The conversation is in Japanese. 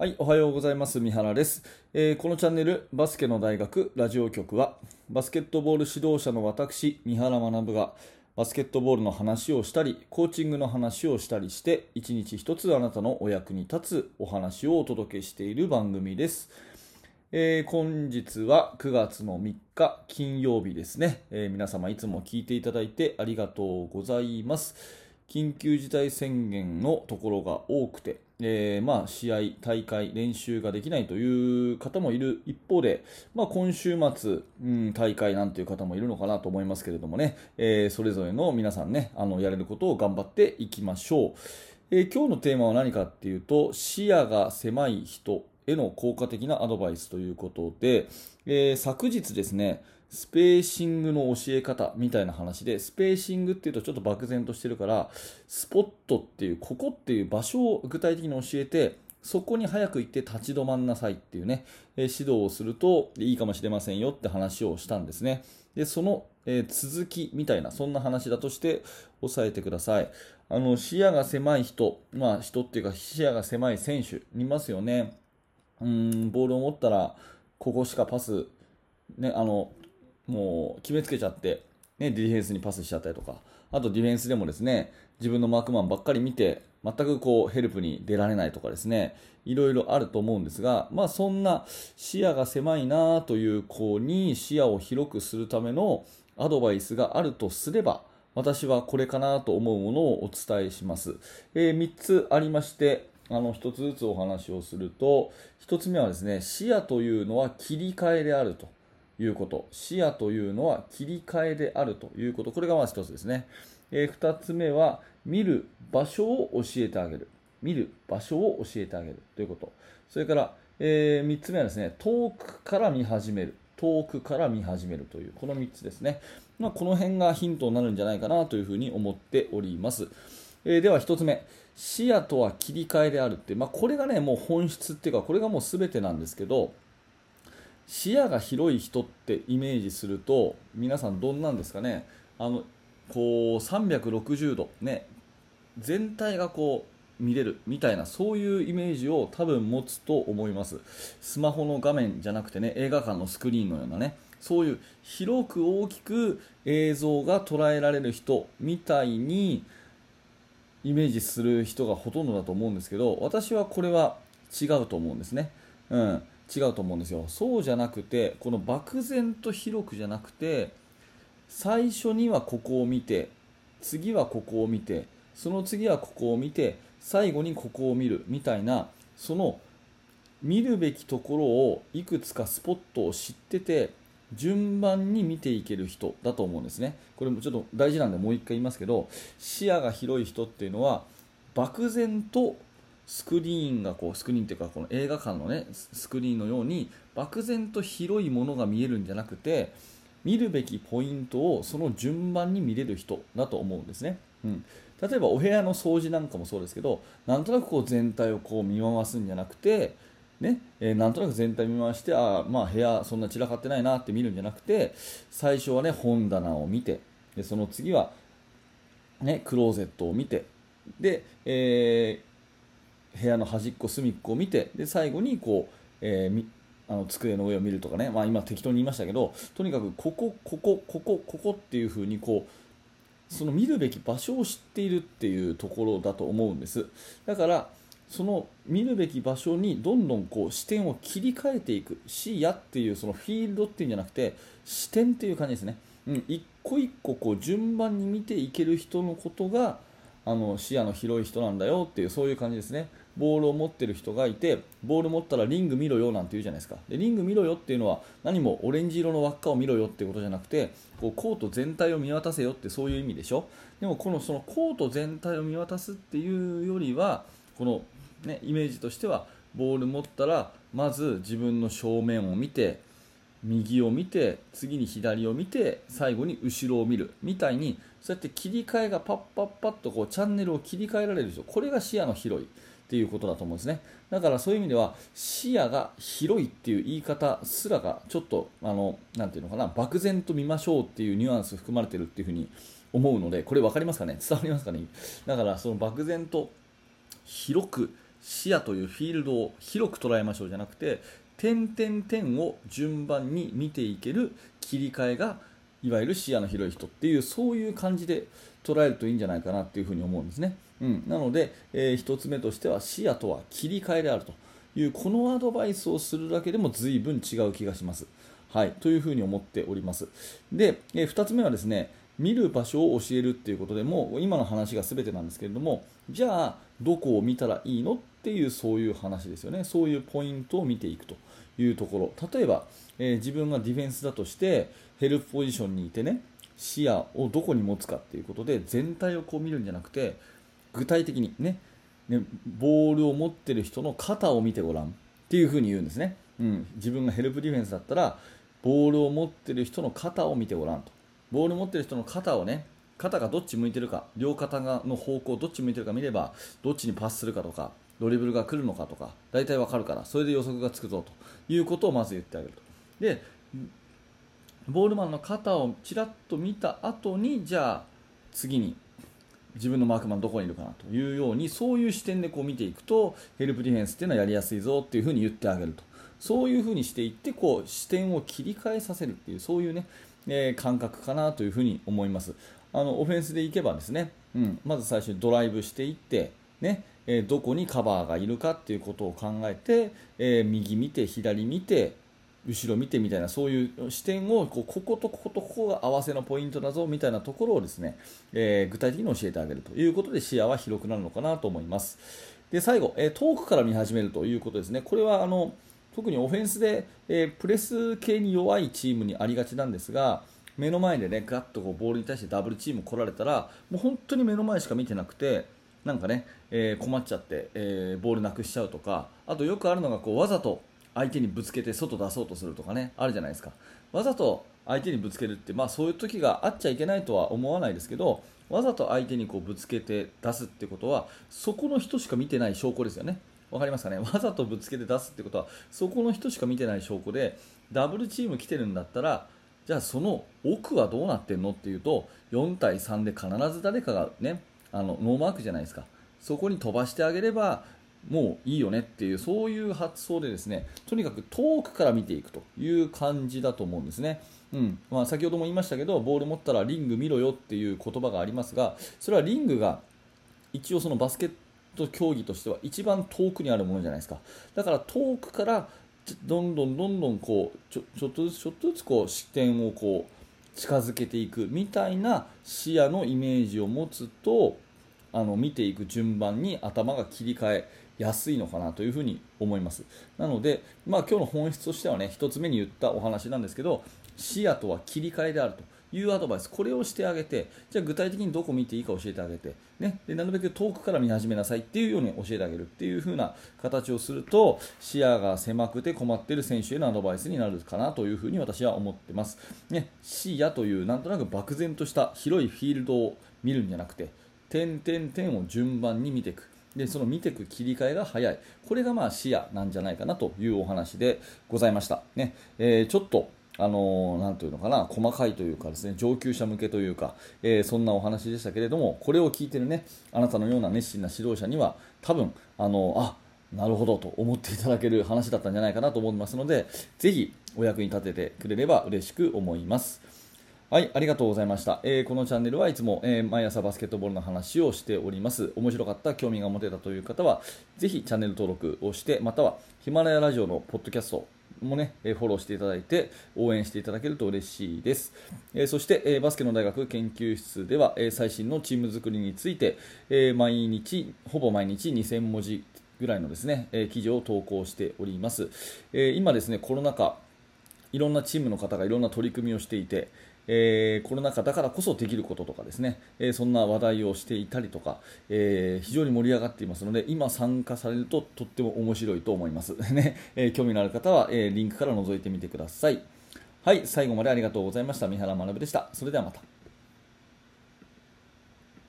はい、おはようございます。三原です、えーこのチャンネル、バスケの大学ラジオ局は、バスケットボール指導者の私、三原学が、バスケットボールの話をしたり、コーチングの話をしたりして、一日一つあなたのお役に立つお話をお届けしている番組です。えー本日は9月の3日金曜日ですね、えー皆様いつも聞いていただいてありがとうございます緊急事態宣言のところが多くて、えーまあ、試合、大会、練習ができないという方もいる一方で、まあ、今週末、うん、大会なんていう方もいるのかなと思いますけれどもね、えーそれぞれの皆さんねあのやれることを頑張っていきましょう、えー今日のテーマは何かっていうと視野が狭い人への効果的なアドバイスということで、え昨日ですね、スペーシングの教え方みたいな話で、スペーシングっていうとちょっと漠然としてるから、スポットっていう、ここっていう場所を具体的に教えて、そこに早く行って立ち止まんなさいっていうね、えー指導をするといいかもしれませんよって話をしたんですね。で、その、えー続きみたいな、そんな話だとして押さえてください。あの、視野が狭い人、まあ人っていうか視野が狭い選手いますよね。うんボールを持ったらここしかパス、ね、あのもう決めつけちゃって、ね、ディフェンスにパスしちゃったりとか。あとディフェンスでもですね自分のマークマンばっかり見て全くこうヘルプに出られないとかですね。いろいろあると思うんですが、まあ、そんな視野が狭いなという子に視野を広くするためのアドバイスがあるとすれば私はこれかなと思うものをお伝えします。え3つありまして、あの1つずつお話をすると、1つ目はですね、視野というのは切り替えであると。いうこと。視野というのは切り替えであるということ。これがまず1つですね。え2つ目は、見る場所を教えてあげる。見る場所を教えてあげるということ。それから、え3つ目はですね、遠くから見始める。遠くから見始めるという、この3つですね。まあ、この辺がヒントになるんじゃないかなというふうに思っております。えーでは1つ目、視野とは切り替えであるって、まあ、これがね、もう本質っていうか、これがもう全てなんですけど、視野が広い人ってイメージすると、皆さんどんなんですかね、あのこう360度、ね、全体がこう見れるみたいなそういうイメージを多分持つと思います。スマホの画面じゃなくてね映画館のスクリーンのようなねそういう広く大きく映像が捉えられる人みたいにイメージする人がほとんどだと思うんですけど私はこれは違うと思うんですね、うん、違うと思うんですよ。そうじゃなくてこの漠然と広くじゃなくて最初にはここを見て次はここを見てその次はここを見て最後にここを見るみたいなその見るべきところをいくつかスポットを知ってて順番に見ていける人だと思うんですね。これもちょっと大事なんでもう一回言いますけど視野が広い人っていうのは漠然とスクリーンがこうスクリーンっていうかこの映画館のねスクリーンのように漠然と広いものが見えるんじゃなくて見るべきポイントをその順番に見れる人だと思うんですね、うん、例えばお部屋の掃除なんかもそうですけどなんとなくこう全体をこう見回すんじゃなくてねえーなんとなく全体見回してあー、まあ、部屋そんな散らかってないなって見るんじゃなくて最初はね本棚を見てでその次は、ね、クローゼットを見てで、えー部屋の端っこ隅っこを見てで最後にこう、えーあの机の上を見るとかね、まあ、今適当に言いましたけどとにかくここここここここっていう風にこうその見るべき場所を知っているっていうところだと思うんです。だからその見るべき場所にどんどんこう視点を切り替えていく。視野っていうそのフィールドっていうんじゃなくて視点っていう感じですね、うん、一個一個こう順番に見ていける人のことがあの視野の広い人なんだよっていうそういう感じですね。ボールを持ってる人がいてボール持ったらリング見ろよなんて言うじゃないですか。でリング見ろよっていうのは何もオレンジ色の輪っかを見ろよっていうことじゃなくてこうコート全体を見渡せよってそういう意味でしょ。でもこのそのコート全体を見渡すっていうよりはこの、ね、イメージとしてはボール持ったらまず自分の正面を見て右を見て次に左を見て最後に後ろを見るみたいにそうやって切り替えがパッパッパッとこうチャンネルを切り替えられる人これが視野の広いっていうことだと思うんですね。だからそういう意味では視野が広いっていう言い方すらがちょっとあのなんていうのかな漠然と見ましょうっていうニュアンス含まれてるっていうふうに思うのでこれ分かりますかね？伝わりますかね？だからその漠然と広く視野というフィールドを広く捉えましょうじゃなくて点々点を順番に見ていける切り替えがいわゆる視野の広い人っていうそういう感じで捉えるといいんじゃないかなっていうふに思うんですね、うん、なので、えー、1つ目としては視野とは切り替えであると。いうこのアドバイスをするだけでも随分違う気がします。はい、というふうに思っております。で、え2つ目はですね、見る場所を教えるっていうことでも今の話が全てなんですけれどもじゃあどこを見たらいいのっていうそういう話ですよね。そういうポイントを見ていくというところ。例えば、えー、自分がディフェンスだとしてヘルプポジションにいてね視野をどこに持つかっていうことで全体をこう見るんじゃなくて具体的にねねボールを持ってる人の肩を見てごらんっていうふうに言うんですね、うん、自分がヘルプディフェンスだったらボールを持ってる人の肩を見てごらんと。ボール持ってる人の肩をね肩がどっち向いてるか両肩がの方向どっち向いてるか見ればどっちにパスするかとかドリブルが来るのかとか大体わかるからそれで予測がつくぞということをまず言ってあげると。でボールマンの肩をちらっと見た後にじゃあ次に自分のマークマンどこにいるかなというようにそういう視点でこう見ていくとヘルプディフェンスっていうのはやりやすいぞっていうふうに言ってあげると。そういうふうにしていってこう視点を切り替えさせるっていうそういうねえー、感覚かなというふに思います。あのオフェンスでいけばですね、うん、まず最初にドライブしていって、ねえー、どこにカバーがいるかっていうことを考えて、えー、右見て、左見て、後ろ見てみたいなそういう視点をこうこことこことここが合わせのポイントだぞみたいなところをですね、えー、具体的に教えてあげるということで視野は広くなるのかなと思います。で最後、え遠くから見始めるということですね。これはあの特にオフェンスで、えー、プレス系に弱いチームにありがちなんですが目の前でねガッとこうボールに対してダブルチーム来られたらもう本当に目の前しか見てなくてなんかね、えー、困っちゃって、えー、ボールなくしちゃうとかあとよくあるのがこうわざと相手にぶつけて外出そうとするとかねあるじゃないですか。わざと相手にぶつけるって、まあ、そういう時があっちゃいけないとは思わないですけどわざと相手にこうぶつけて出すってことはそこの人しか見てない証拠ですよね。分かりますかね？わざとぶつけて出すってことはそこの人しか見てない証拠でダブルチーム来てるんだったらじゃあその奥はどうなってんのっていうと4対3で必ず誰かがねあのノーマークじゃないですか。そこに飛ばしてあげればもういいよねっていうそういう発想でですねとにかく遠くから見ていくという感じだと思うんですね。うん。まあ、先ほども言いましたけどボール持ったらリング見ろよっていう言葉がありますがそれはリングが一応そのバスケット競技としては一番遠くにあるものじゃないですか。だから遠くからどんどんどんどんこうちょちょっとずつちょっとずつこう視点をこう近づけていくみたいな視野のイメージを持つとあの見ていく順番に頭が切り替えやすいのかなというふうに思います。なので、まあ、今日の本質としてはね1つ目に言ったお話なんですけど視野とは切り替えであると。いうアドバイス、これをしてあげて、じゃあ具体的にどこ見ていいか教えてあげて、ね、でなるべく遠くから見始めなさいっていうように教えてあげるっていう風な形をすると、視野が狭くて困っている選手へのアドバイスになるかなというふうに私は思ってます。ね、視野というなんとなく漠然とした広いフィールドを見るんじゃなくて、点々点を順番に見ていく。でその見ていく切り替えが早い、これがまあ視野なんじゃないかなというお話でございました。ねえー、ちょっとあのー、ていうのかな、細かいというかですね、上級者向けというか、えー、そんなお話でしたけれども、これを聞いてるね、あなたのような熱心な指導者には、多分、あのー、あ、なるほどと思っていただける話だったんじゃないかなと思いますので、ぜひお役に立ててくれれば嬉しく思います。はい、ありがとうございました。えー、このチャンネルはいつも、えー、毎朝バスケットボールの話をしております。面白かった、興味が持てたという方は、ぜひチャンネル登録をして、またはヒマラヤラジオのポッドキャスト、もね、フォローしていただいて応援していただけると嬉しいです。えそして、えバスケの大学研究室では、え最新のチーム作りについて、え毎日、ほぼ毎日2000文字ぐらいのですね、え記事を投稿しております。え今ですね、コロナ禍、いろんなチームの方がいろんな取り組みをしていて、えー、コロナ禍だからこそできることとかですね、えー、そんな話題をしていたりとか、えー、非常に盛り上がっていますので今参加されるととっても面白いと思います。ね、え興味のある方は、えリンクから覗いてみてください。はい。最後までありがとうございました。三原学でした。それではまた。